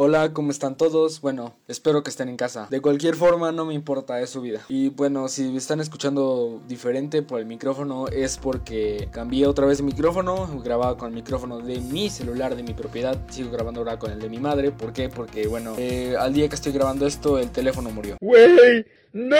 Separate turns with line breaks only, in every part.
Hola, ¿cómo están todos? Bueno, espero que estén en casa. De cualquier forma, no me importa, es su vida. Y bueno, si me están escuchando diferente por el micrófono, es porque cambié otra vez de micrófono. Grababa con el micrófono de mi celular, de mi propiedad. Sigo grabando ahora con el de mi madre. ¿Por qué? Porque, bueno, eh, al día que estoy grabando esto, el teléfono murió.
¡Wey! ¡No!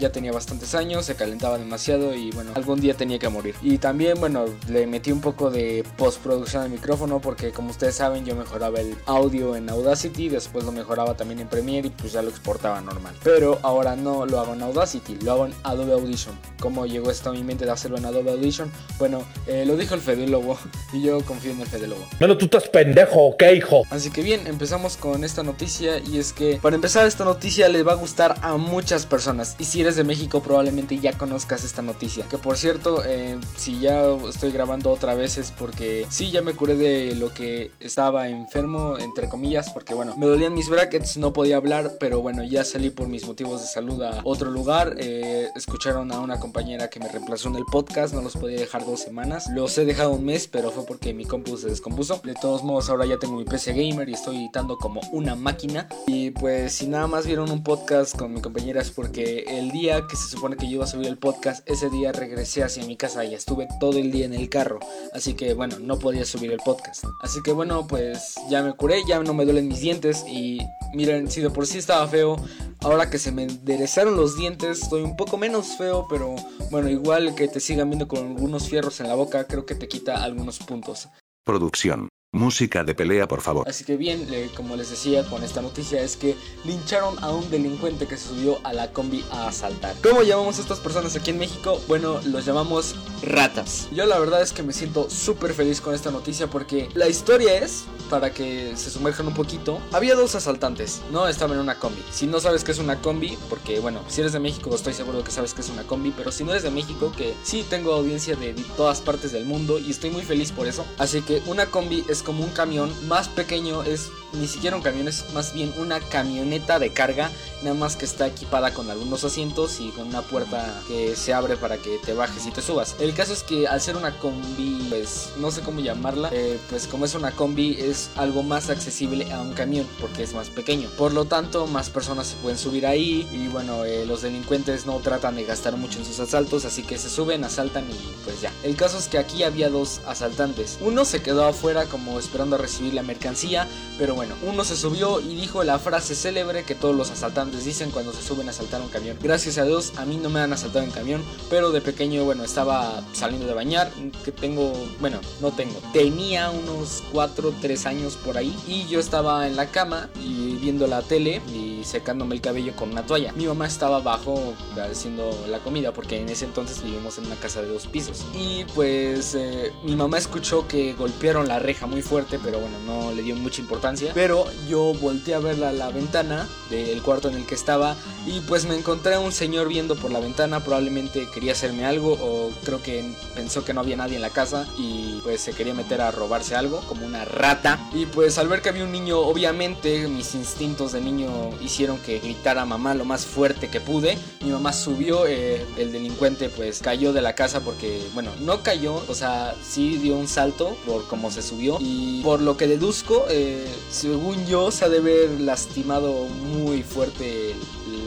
Ya tenía bastantes años, se calentaba demasiado y bueno, algún día tenía que morir. Y también, bueno, le metí un poco de postproducción al micrófono porque como ustedes saben yo mejoraba el audio en Audacity, después lo mejoraba también en Premiere y pues ya lo exportaba normal. Pero ahora no lo hago en Audacity, lo hago en Adobe Audition. ¿Cómo llegó esto a mi mente de hacerlo en Adobe Audition? Bueno, eh, lo dijo el Fede Lobo y yo confío en el Fede Lobo.
Bueno, tú estás pendejo, ¿ok, hijo?
Así que bien, empezamos con esta noticia y es que para empezar esta noticia le va a gustar a muchas personas y si eres de México probablemente ya conozcas esta noticia. Que por cierto, eh, si ya estoy grabando otra vez es porque sí, ya me curé de lo que estaba enfermo, entre comillas, porque bueno, me dolían mis brackets, no podía hablar, pero bueno, ya salí por mis motivos de salud a otro lugar. Eh, escucharon a una compañera que me reemplazó en el podcast, no los podía dejar dos semanas. Los he dejado un mes, pero fue porque mi compu se descompuso. De todos modos, ahora ya tengo mi PC gamer y estoy editando como una máquina. Y pues si nada más vieron un podcast con mi compañera es porque el día que se supone que yo iba a subir el podcast, ese día regresé hacia mi casa y estuve todo el día en el carro. Así que bueno, no podía subir el podcast. Así que bueno, pues ya me curé, ya no me duelen mis dientes y miren, si de por sí estaba feo, ahora que se me enderezaron los dientes, estoy un poco menos feo, pero bueno, igual que te sigan viendo con algunos fierros en la boca, creo que te quita algunos puntos.
Producción. Música de pelea, por favor.
Así que bien, como les decía con esta noticia, es que lincharon a un delincuente que se subió a la combi a asaltar. ¿Cómo llamamos a estas personas aquí en México? Bueno, los llamamos ratas. Yo la verdad es que me siento súper feliz con esta noticia porque la historia es, para que se sumerjan un poquito, había dos asaltantes, no estaban en una combi. Si no sabes qué es una combi, porque bueno, si eres de México estoy seguro que sabes qué es una combi, pero si no eres de México, que sí tengo audiencia de todas partes del mundo y estoy muy feliz por eso. Así que una combi es como un camión más pequeño, es ni siquiera un camión, es más bien una camioneta de carga, nada más que está equipada con algunos asientos y con una puerta que se abre para que te bajes y te subas. El caso es que al ser una combi, pues no sé cómo llamarla, eh, pues como es una combi es algo más accesible a un camión porque es más pequeño. Por lo tanto, más personas se pueden subir ahí y bueno, eh, los delincuentes no tratan de gastar mucho en sus asaltos, así que se suben, asaltan y pues ya. El caso es que aquí había dos asaltantes. Uno se quedó afuera como esperando a recibir la mercancía, pero bueno, uno se subió y dijo la frase célebre que todos los asaltantes dicen cuando se suben a asaltar un camión. Gracias a Dios, a mí no me han asaltado en camión, pero de pequeño, bueno, estaba saliendo de bañar, que tengo, bueno, no tengo, tenía unos 4, 3 años por ahí y yo estaba en la cama y viendo la tele secándome el cabello con una toalla. Mi mamá estaba abajo haciendo la comida porque en ese entonces vivimos en una casa de dos pisos. Y pues eh, mi mamá escuchó que golpearon la reja muy fuerte, pero bueno, no le dio mucha importancia. Pero yo volteé a ver a la ventana del cuarto en el que estaba y pues me encontré a un señor viendo por la ventana, probablemente quería hacerme algo o creo que pensó que no había nadie en la casa y pues se quería meter a robarse algo como una rata. Y pues al ver que había un niño, obviamente mis instintos de niño hicieron que gritara mamá lo más fuerte que pude. Mi mamá subió, eh, el delincuente pues cayó de la casa porque, bueno, no cayó, o sea, sí dio un salto por cómo se subió y por lo que deduzco, eh, según yo, se ha de haber lastimado muy fuerte el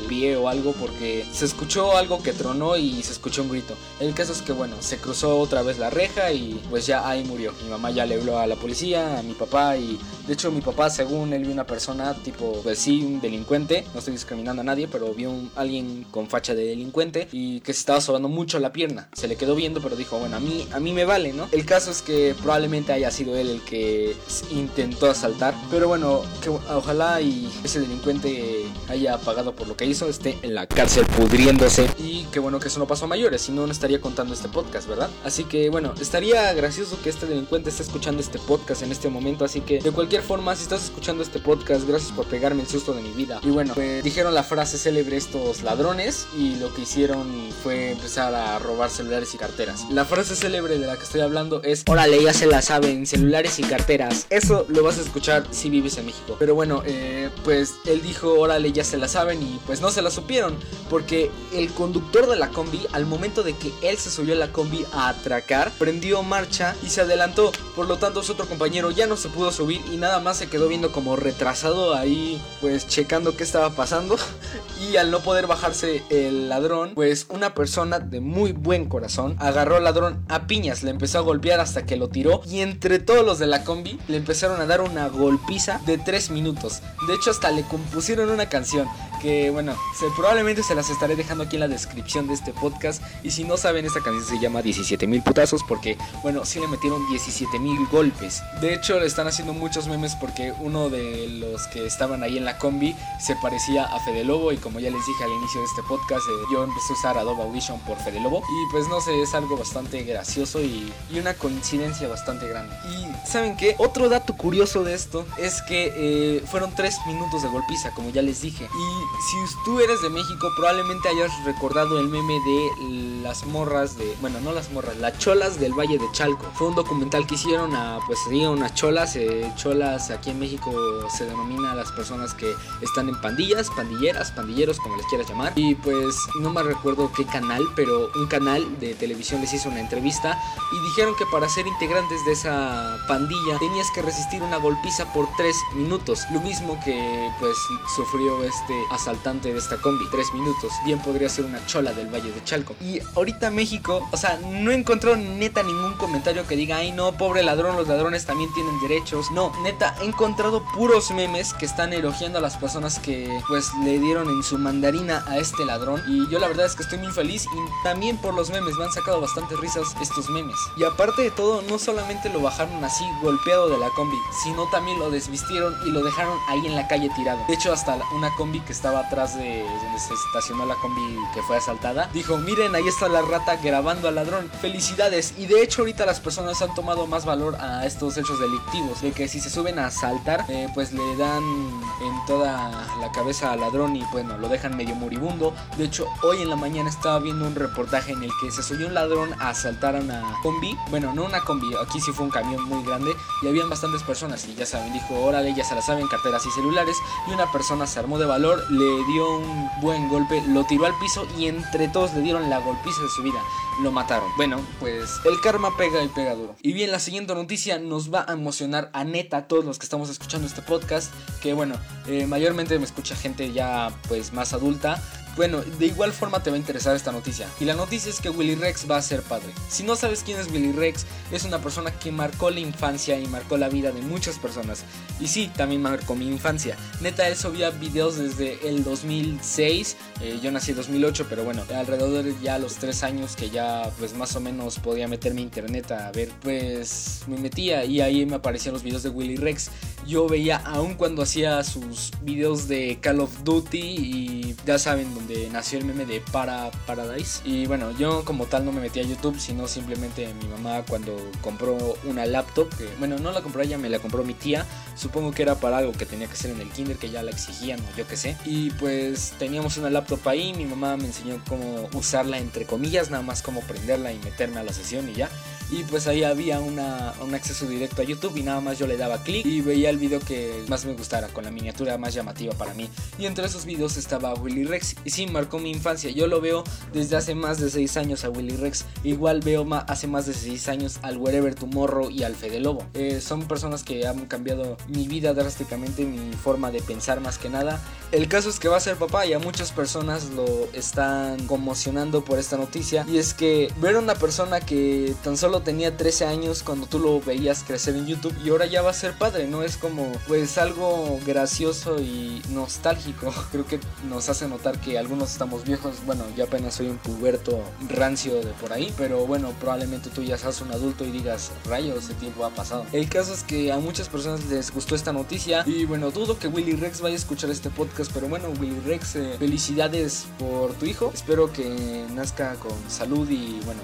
pie o algo porque se escuchó algo que tronó y se escuchó un grito. El caso es que bueno, se cruzó otra vez la reja y pues ya ahí murió. Mi mamá ya le habló a la policía, a mi papá y de hecho mi papá según él vio una persona tipo pues sí, un delincuente, no estoy discriminando a nadie, pero vio un, alguien con facha de delincuente y que se estaba sobando mucho la pierna. Se le quedó viendo pero dijo, bueno, a mí a mí me vale, ¿no? El caso es que probablemente haya sido él el que intentó asaltar, pero bueno, que ojalá y ese delincuente haya pagado por lo que hizo, esté en la cárcel pudriéndose. Y qué bueno que eso no pasó a mayores, si no, no estaría contando este podcast, ¿verdad? Así que bueno, estaría gracioso que este delincuente esté escuchando este podcast en este momento. Así que de cualquier forma, si estás escuchando este podcast, gracias por pegarme el susto de mi vida. Y bueno, pues, dijeron la frase célebre estos ladrones y lo que hicieron fue empezar a robar celulares y carteras. La frase célebre de la que estoy hablando es, órale, ya se la saben, celulares y carteras. Eso lo vas a escuchar si vives en México. Pero bueno, eh, pues él dijo, órale, órale, ya se la saben y pues no se la supieron, porque el conductor de la combi, al momento de que él se subió a la combi a atracar, prendió marcha y se adelantó, por lo tanto su otro compañero ya no se pudo subir y nada más se quedó viendo como retrasado ahí, pues checando qué estaba pasando y al no poder bajarse el ladrón, pues una persona de muy buen corazón agarró al ladrón a piñas, le empezó a golpear hasta que lo tiró y entre todos los de la combi le empezaron a dar una golpiza de 3 minutos. De hecho hasta le compusieron una canción que bueno, probablemente se las estaré dejando aquí en la descripción de este podcast. Y si no saben, esta canción se llama 17 mil putazos porque, bueno, sí le metieron 17 mil golpes. De hecho, le están haciendo muchos memes porque uno de los que estaban ahí en la combi se parecía a Fede Lobo. Y como ya les dije al inicio de este podcast, eh, yo empecé a usar Adobe Audition por Fede Lobo. Y pues no sé, es algo bastante gracioso y, y una coincidencia bastante grande. Y ¿saben qué? Otro dato curioso de esto es que eh, fueron 3 minutos de golpiza, como ya les dije. Y si tú eres de México, probablemente hayas recordado el meme de las morras de. Bueno, no las morras, las cholas del Valle de Chalco. Fue un documental que hicieron a, pues serían unas cholas. Eh, cholas aquí en México se denomina a las personas que están en pandillas, pandilleras, pandilleros, como les quieras llamar. Y pues no me recuerdo qué canal, pero un canal de televisión les hizo una entrevista y dijeron que para ser integrantes de esa pandilla tenías que resistir una golpiza por 3 minutos. Lo mismo que pues sufrió este asaltante de esta combi. Tres minutos. Bien podría ser una chola del Valle de Chalco. Y ahorita México, o sea, no encontró neta ningún comentario que diga, ay no, pobre ladrón, los ladrones también tienen derechos. No, neta, he encontrado puros memes que están elogiando a las personas que pues le dieron en su mandarina a este ladrón. Y yo la verdad es que estoy muy feliz y también por los memes me han sacado bastante risas estos memes. Y aparte de todo, no solamente lo bajaron así golpeado de la combi, sino también lo desvistieron y lo dejaron ahí en la calle tirado. De hecho, hasta una combi que estaba atrás de donde se estacionó la combi que fue asaltada, dijo, miren, ahí está la rata grabando al ladrón. Felicidades. Y de hecho ahorita las personas han tomado más valor a estos hechos delictivos. De que si se suben a asaltar, eh, pues le dan en toda la cabeza al ladrón y bueno, lo dejan medio moribundo. De hecho, hoy en la mañana estaba viendo un reportaje en el que se subió un ladrón a asaltar a una combi. Bueno, no una combi, aquí sí fue un camión muy grande y habían bastantes personas. Y ya saben, dijo, órale, ya se la saben, carteras y celulares. Y una persona se armó de valor, le dio un buen golpe, lo tiró al piso y entre todos le dieron la golpiza de su vida. Lo mataron. Bueno, pues el karma pega y pega duro. Y bien, la siguiente noticia nos va a emocionar a neta a todos los que estamos escuchando este podcast. Que bueno, eh, mayormente me escucha gente ya pues más adulta. Bueno, de igual forma te va a interesar esta noticia. Y la noticia es que Willy Rex va a ser padre. Si no sabes quién es Willy Rex, es una persona que marcó la infancia y marcó la vida de muchas personas. Y sí, también marcó mi infancia. Neta, él subía videos desde el 2006. Eh, yo nací en 2008, pero bueno, alrededor de ya los 3 años que ya pues más o menos podía meterme a internet a ver, pues me metía y ahí me aparecían los videos de Willy Rex. Yo veía aún cuando hacía sus videos de Call of Duty y ya saben donde nació el meme de Para Paradise. Y bueno, yo como tal no me metí a YouTube, sino simplemente mi mamá cuando compró una laptop, bueno, no la compró ella, me la compró mi tía. Supongo que era para algo que tenía que hacer en el kinder, que ya la exigían o yo qué sé. Y pues teníamos una laptop ahí, mi mamá me enseñó cómo usarla entre comillas, nada más cómo prenderla y meterme a la sesión y ya. Y pues ahí había una, un acceso directo a YouTube y nada más yo le daba clic y veía el video que más me gustara, con la miniatura más llamativa para mí. Y entre esos videos estaba Willy Rex. Y sí, marcó mi infancia. Yo lo veo desde hace más de 6 años a Willy Rex. Igual veo hace más de 6 años al Wherever Tomorrow y al Fede Lobo. Eh, son personas que han cambiado mi vida drásticamente, mi forma de pensar más que nada. El caso es que va a ser papá y a muchas personas lo están conmocionando por esta noticia. Y es que ver a una persona que tan solo tenía 13 años cuando tú lo veías crecer en YouTube y ahora ya va a ser padre, ¿no? Es como pues algo gracioso y nostálgico. Creo que nos hace notar que algunos estamos viejos. Bueno, yo apenas soy un puberto rancio de por ahí, pero bueno, probablemente tú ya seas un adulto y digas, rayos, ese tiempo ha pasado. El caso es que a muchas personas les gustó esta noticia y bueno, dudo que Willy Rex vaya a escuchar este podcast, pero bueno, Willy Rex, eh, felicidades por tu hijo. Espero que nazca con salud y bueno,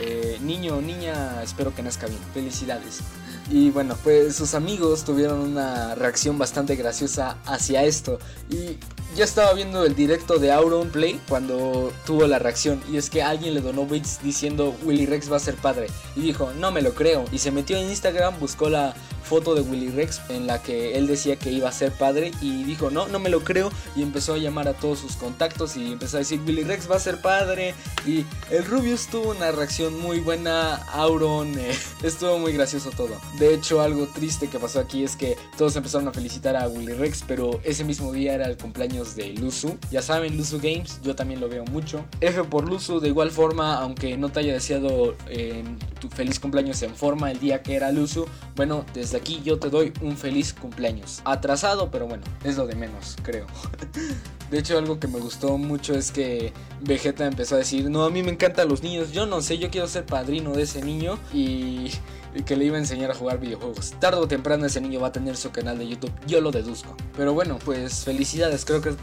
eh, niño o niña, espero que nazca bien. Felicidades. Y bueno, pues sus amigos tuvieron una reacción bastante graciosa hacia esto. Y ya estaba viendo el directo de Auron Play cuando tuvo la reacción. Y es que alguien le donó bits diciendo Willy Rex va a ser padre. Y dijo, no me lo creo. Y se metió en Instagram, buscó la foto de Willy Rex en la que él decía que iba a ser padre y dijo no, no me lo creo y empezó a llamar a todos sus contactos y empezó a decir Willy Rex va a ser padre y el Rubius tuvo una reacción muy buena, Auron, eh, estuvo muy gracioso todo. De hecho algo triste que pasó aquí es que todos empezaron a felicitar a Willy Rex pero ese mismo día era el cumpleaños de Luzu. Ya saben, Luzu Games, yo también lo veo mucho. F por Luzu, de igual forma, aunque no te haya deseado eh, tu feliz cumpleaños en forma el día que era Luzu, bueno, desde aquí yo te doy un feliz cumpleaños. Atrasado, pero bueno, es lo de menos, creo. De hecho, algo que me gustó mucho es que Vegeta empezó a decir, no, a mí me encantan los niños, yo no sé, yo quiero ser padrino de ese niño y que le iba a enseñar a jugar videojuegos. Tarde o temprano ese niño va a tener su canal de YouTube, yo lo deduzco. Pero bueno, pues felicidades, creo que es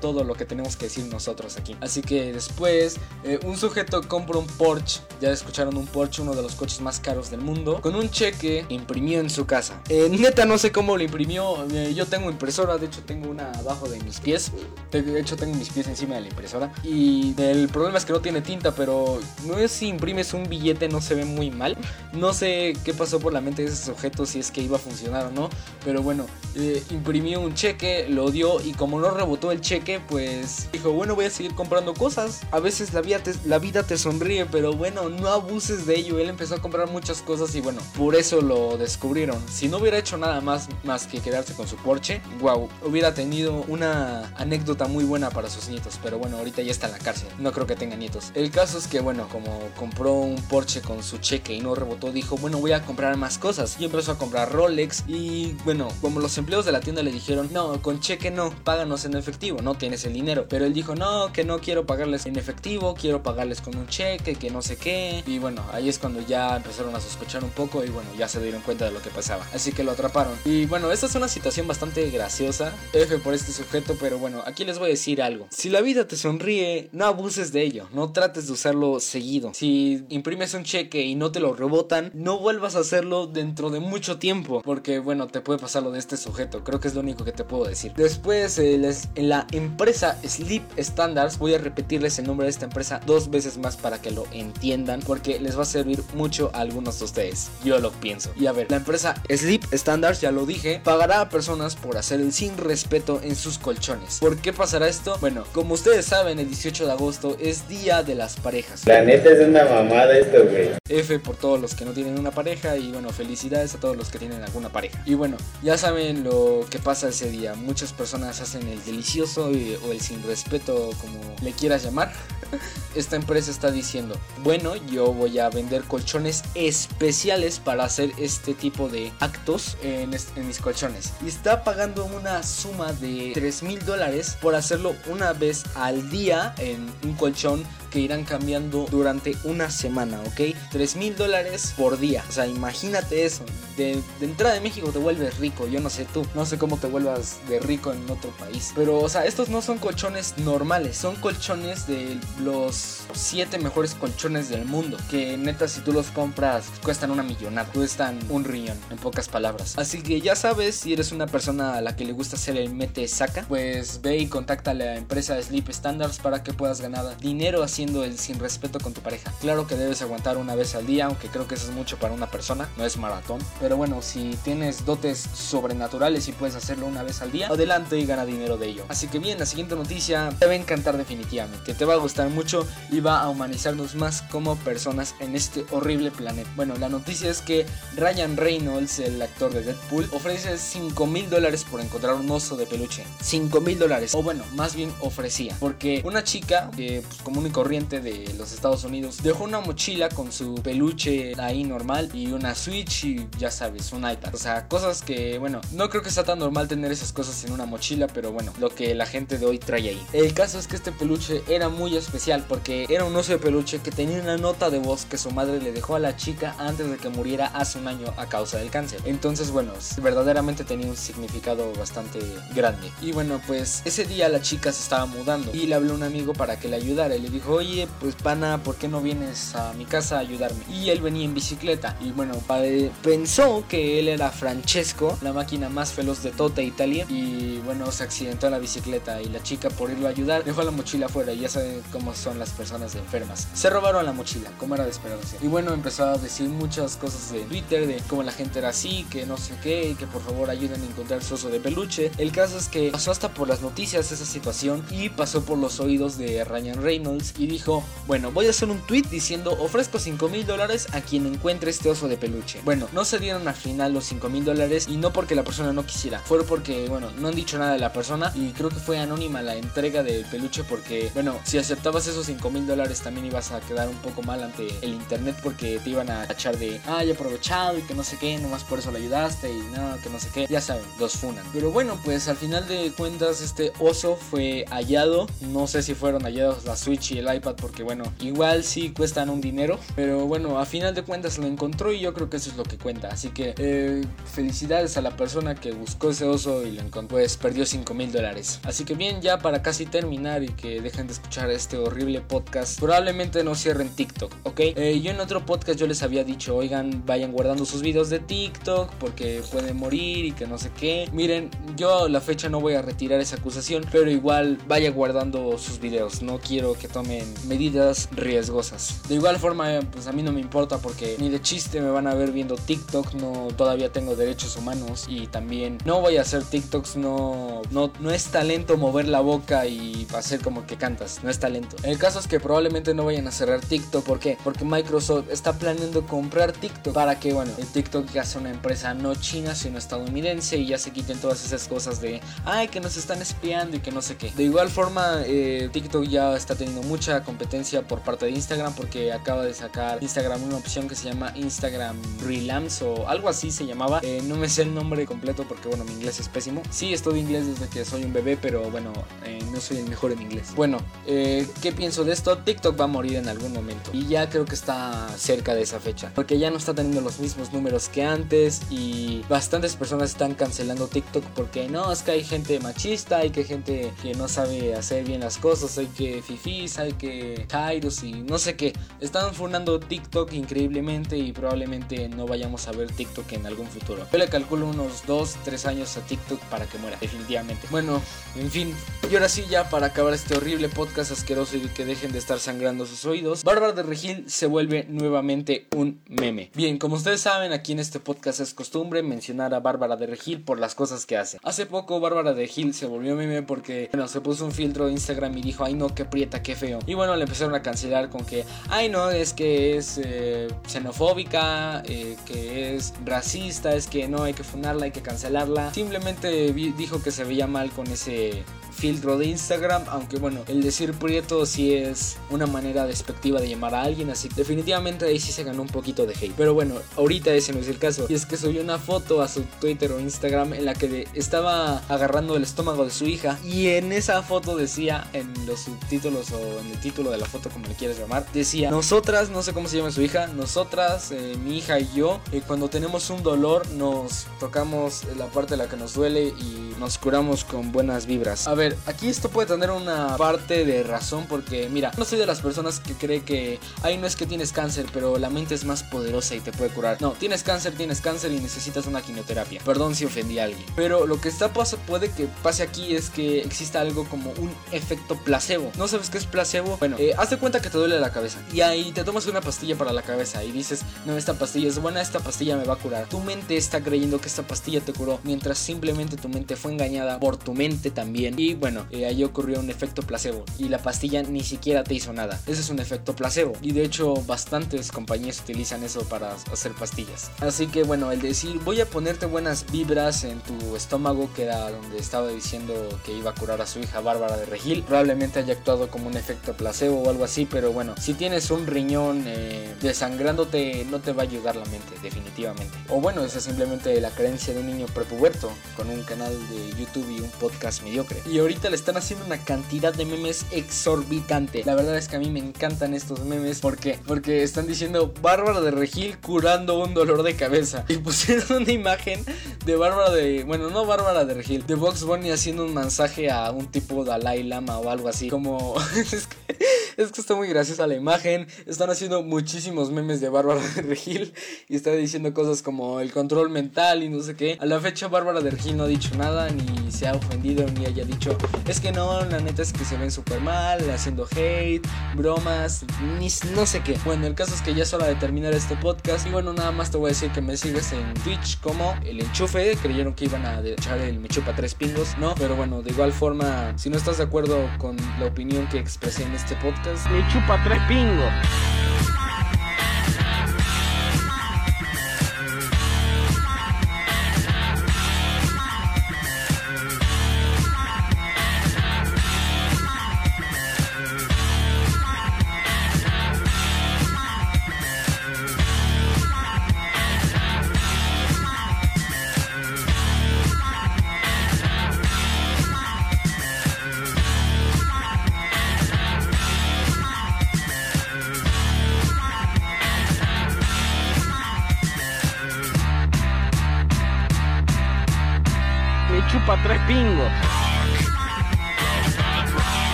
todo lo que tenemos que decir nosotros aquí. Así que después, eh, un sujeto compra un Porsche, ya escucharon un Porsche, uno de los coches más caros del mundo, con un cheque imprimió en su casa. Eh, neta, no sé cómo lo imprimió, eh, yo tengo impresora, de hecho tengo una abajo de mis pies, de hecho tengo mis pies encima de la impresora. Y el problema es que no tiene tinta, pero no es si imprimes un billete, no se ve muy mal. No sé qué pasó por la mente de ese sujeto, si es que iba a funcionar o no. Pero bueno, eh, imprimió un cheque, lo dio y como no rebotó el cheque, pues dijo, bueno, voy a seguir comprando cosas. A veces la vida te, la vida te sonríe, pero bueno, no abuses de ello. Él empezó a comprar muchas cosas y bueno, por eso lo descubrieron. Si no hubiera hecho nada más, más que quedarse con su Porsche, wow, hubiera tenido una anécdota muy buena para sus nietos. Pero bueno, ahorita ya está en la cárcel. No creo que tenga nietos. El caso es que bueno, como compró un Porsche con su cheque y no rebotó, dijo, bueno, voy a comprar más cosas. Y empezó a comprar Rolex. Y bueno, como los empleados de la tienda le dijeron, no, con cheque no, páganos en efectivo, no tienes el dinero. Pero él dijo, no, que no quiero pagarles en efectivo, quiero pagarles con un cheque, que no sé qué. Y bueno, ahí es cuando ya empezaron a sospechar un poco y bueno, ya se dieron cuenta de lo que pasaba. Así que lo atraparon. Y bueno, esta es una situación bastante graciosa. F por este sujeto, pero bueno, aquí les voy a decir algo. Si la vida te sonríe, no abuses de ello, no trates de usarlo seguido. Si imprimes un cheque y no te lo rebotan, no vuelvas a hacerlo dentro de mucho tiempo. Porque bueno, te puede pasar lo de este sujeto. Creo que es lo único que te puedo decir. Después, eh, les, en la empresa Sleep Standards, voy a repetirles el nombre de esta empresa dos veces más para que lo entiendan. Porque les va a servir mucho a algunos de ustedes. Yo lo pienso. Y a ver, la empresa Sleep Standards, ya lo dije, pagará a personas por hacer el sin respeto en sus colchones. ¿Por qué pasará esto? Bueno, como ustedes saben, el 18 de agosto es Día de las Parejas.
La neta es una mamada esto, güey.
F por todos los que no tienen una pareja y bueno, felicidades a todos los que tienen alguna pareja. Y bueno, ya saben lo que pasa ese día. Muchas personas hacen el delicioso o el sin respeto, como le quieras llamar. Esta empresa está diciendo, bueno, yo voy a vender colchones especiales para hacer este tipo de actos en, en mis colchones. Y está pagando una suma de 3 mil dólares por hacerlo una vez al día en un colchón que irán cambiando durante una semana, ¿ok? 3 mil dólares por día. O sea, imagínate eso. De, entrada de México te vuelves rico. Yo no sé tú. No sé cómo te vuelvas de rico en otro país. Pero, o sea, estos no son colchones normales. Son colchones de los 7 mejores colchones del mundo. Que neta, si tú los compras, cuestan una millonada. Cuestan un riñón, en pocas palabras. Así que ya sabes, si eres una persona a la que le gusta hacer el mete saca, pues ve y contacta a la empresa Sleep Standards para que puedas ganar dinero así haciendo el sin respeto con tu pareja. Claro que debes aguantar una vez al día, aunque creo que eso es mucho para una persona, no es maratón. Pero bueno, si tienes dotes sobrenaturales y puedes hacerlo una vez al día, adelante y gana dinero de ello. Así que bien, la siguiente noticia te va a encantar definitivamente, te va a gustar mucho y va a humanizarnos más como personas en este horrible planeta. Bueno, la noticia es que Ryan Reynolds, el actor de Deadpool, ofrece 5 mil dólares por encontrar un oso de peluche. 5 mil dólares. O bueno, más bien ofrecía. Porque una chica que pues, común y de los Estados Unidos. Dejó una mochila con su peluche ahí normal y una Switch y ya sabes, un iPad. O sea, cosas que, bueno, no creo que sea tan normal tener esas cosas en una mochila, pero bueno, lo que la gente de hoy trae ahí. El caso es que este peluche era muy especial porque era un oso de peluche que tenía una nota de voz que su madre le dejó a la chica antes de que muriera hace un año a causa del cáncer. Entonces, bueno, verdaderamente tenía un significado bastante grande. Y bueno, pues ese día la chica se estaba mudando y le habló un amigo para que le ayudara y le dijo, oye, pues pana, ¿por qué no vienes a mi casa a ayudarme? Y él venía en bicicleta. Y bueno, padre pensó que él era Francesco, la máquina más veloz de toda Italia. Y bueno, se accidentó la bicicleta y la chica por irlo a ayudar dejó la mochila afuera. Y ya saben cómo son las personas enfermas. Se robaron la mochila, como era de esperarse. Y bueno, empezó a decir muchas cosas de Twitter, de cómo la gente era así, que no sé qué, que por favor ayuden a encontrar su oso de peluche. El caso es que pasó hasta por las noticias esa situación y pasó por los oídos de Ryan Reynolds y dijo, bueno, voy a hacer un tweet diciendo ofrezco 5 mil dólares a quien encuentre este oso de peluche. Bueno, no se dieron al final los 5 mil dólares y no porque la persona no quisiera, fue porque, bueno, no han dicho nada de la persona y creo que fue anónima la entrega del peluche porque, bueno, si aceptabas esos 5 mil dólares también ibas a quedar un poco mal ante el internet porque te iban a echar de, ay, aprovechado y que no sé qué, nomás por eso lo ayudaste y nada, que no sé qué, ya saben, los funan. Pero bueno, pues al final de cuentas este oso fue hallado, no sé si fueron hallados la Switch y el iPad porque bueno, igual sí cuestan un dinero, pero bueno, a final de cuentas lo encontró y yo creo que eso es lo que cuenta, así que eh, felicidades a la persona que buscó ese oso y lo encontró, pues perdió 5 mil dólares. Así que bien, ya para casi terminar y que dejen de escuchar este horrible podcast, probablemente no cierren TikTok, ¿ok? Eh, yo en otro podcast yo les había dicho, oigan, vayan guardando sus videos de TikTok porque pueden morir y que no sé qué. Miren, yo la fecha no voy a retirar esa acusación, pero igual vaya guardando sus videos. No quiero que tomen medidas riesgosas. De igual forma, pues a mí no me importa porque ni de chiste me van a ver viendo TikTok. No, todavía tengo derechos humanos y también no voy a hacer TikToks. No, no, no es talento mover la boca y hacer como que cantas. No es talento. El caso es que probablemente no vayan a cerrar TikTok. ¿Por qué? Porque Microsoft está planeando comprar TikTok para que, bueno, el TikTok ya sea una empresa no china sino estadounidense y ya se quiten todas esas cosas de, ay, que nos están espiando y que no sé qué. De igual forma, eh, TikTok ya está teniendo mucha competencia por parte de Instagram porque acaba de sacar Instagram una opción que se llama Instagram Relams o algo así se llamaba. Eh, no me sé el nombre completo porque, bueno, mi inglés es pésimo. Sí, estudio inglés desde que soy un bebé, pero bueno, eh, no soy el mejor en inglés. Bueno, ¿qué pienso de esto? TikTok va a morir en algún momento y ya creo que está cerca de esa fecha porque ya no está teniendo los mismos números que antes y bastantes personas están cancelando TikTok porque no, es que hay gente machista, hay que gente que no sabe hacer bien las cosas, hay que fifis, hay que kairos y no sé qué. Están fundando TikTok increíblemente y probablemente no vayamos a ver TikTok en algún futuro. Yo le calculo unos 2, 3 años a TikTok para que muera, definitivamente. Bueno, en fin. Y ahora sí, ya para acabar este horrible podcast asqueroso y que dejen de estar sangrando sus oídos, Bárbara de Regil se vuelve nuevamente un meme. Bien, como ustedes saben, aquí en este podcast es costumbre mencionar a Bárbara de Regil por las cosas que hace. Hace poco Bárbara de Regil se volvió meme porque, bueno, se puso un filtro de Instagram y dijo, ay no, qué prieta, qué feo. Y bueno, le empezaron a cancelar con que, ay no, es que es eh, xenofóbica, eh, que es racista, es que no hay que funarla, hay que cancelarla. Simplemente dijo que se veía mal con ese filtro de Instagram, aunque bueno, el decir prieto sí es una manera despectiva de llamar a alguien, así que definitivamente ahí sí se ganó un poquito de hate. Pero bueno, ahorita ese no es el caso. Y es que subió una foto a su Twitter o Instagram en la que estaba agarrando el estómago de su hija y en esa foto decía, en los subtítulos o en el título de la foto como le quieras llamar, decía, nosotras, no sé cómo se llama su hija, nosotras, eh, mi hija y yo, eh, cuando tenemos un dolor nos tocamos la parte de la que nos duele y nos curamos con buenas vibras. A ver, aquí esto puede tener una parte de razón porque, mira, no soy de las personas que cree que, ay, no es que tienes cáncer, pero la mente es más poderosa y te puede curar. No, tienes cáncer, tienes cáncer y necesitas una quimioterapia. Perdón si ofendí a alguien. Pero lo que está pasando, puede que pase aquí es que exista algo como un efecto placebo. ¿No sabes qué es placebo? Bueno, eh, haz de cuenta que te duele la cabeza y ahí te tomas una pastilla para la cabeza y dices, no, esta pastilla es buena, esta pastilla me va a curar. Tu mente está creyendo que esta pastilla te curó, mientras simplemente tu mente fue engañada por tu mente también. Y bueno, eh, ahí ocurrió un efecto placebo y la pastilla ni siquiera te hizo nada. Ese es un efecto placebo y de hecho bastantes compañías utilizan eso para hacer pastillas. Así que bueno, el decir voy a ponerte buenas vibras en tu estómago, que era donde estaba diciendo que iba a curar a su hija Bárbara de Regil, probablemente haya actuado como un efecto placebo o algo así, pero bueno, si tienes un riñón eh, desangrándote no te va a ayudar la mente, definitivamente. O bueno, esa es simplemente la creencia de un niño prepuberto con un canal de YouTube y un podcast mediocre. Y ahorita le están haciendo una cantidad de memes exorbitante. La verdad es que a mí me encantan estos memes. ¿Por qué? Porque están diciendo Bárbara de Regil curando un dolor de cabeza. Y pusieron una imagen de Bárbara de. Bueno, no Bárbara de Regil, de Box Bunny haciendo un mensaje a un tipo Dalai Lama o algo así. Como. es, que, es que está muy graciosa la imagen. Están haciendo muchísimos memes de Bárbara de Regil y está diciendo cosas como el control mental y no sé qué. A la fecha, Bárbara de Regil no ha dicho nada, ni se ha ofendido, ni haya dicho. Es que no, la neta es que se ven súper mal, haciendo hate, bromas, ni no sé qué. Bueno, el caso es que ya es hora de terminar este podcast. Y bueno, nada más te voy a decir que me sigues en Twitch como el enchufe. Creyeron que iban a echar el me chupa tres pingos, ¿no? Pero bueno, de igual forma, si no estás de acuerdo con la opinión que expresé en este podcast,
Me chupa tres pingos.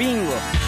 Me chupa tres pingos.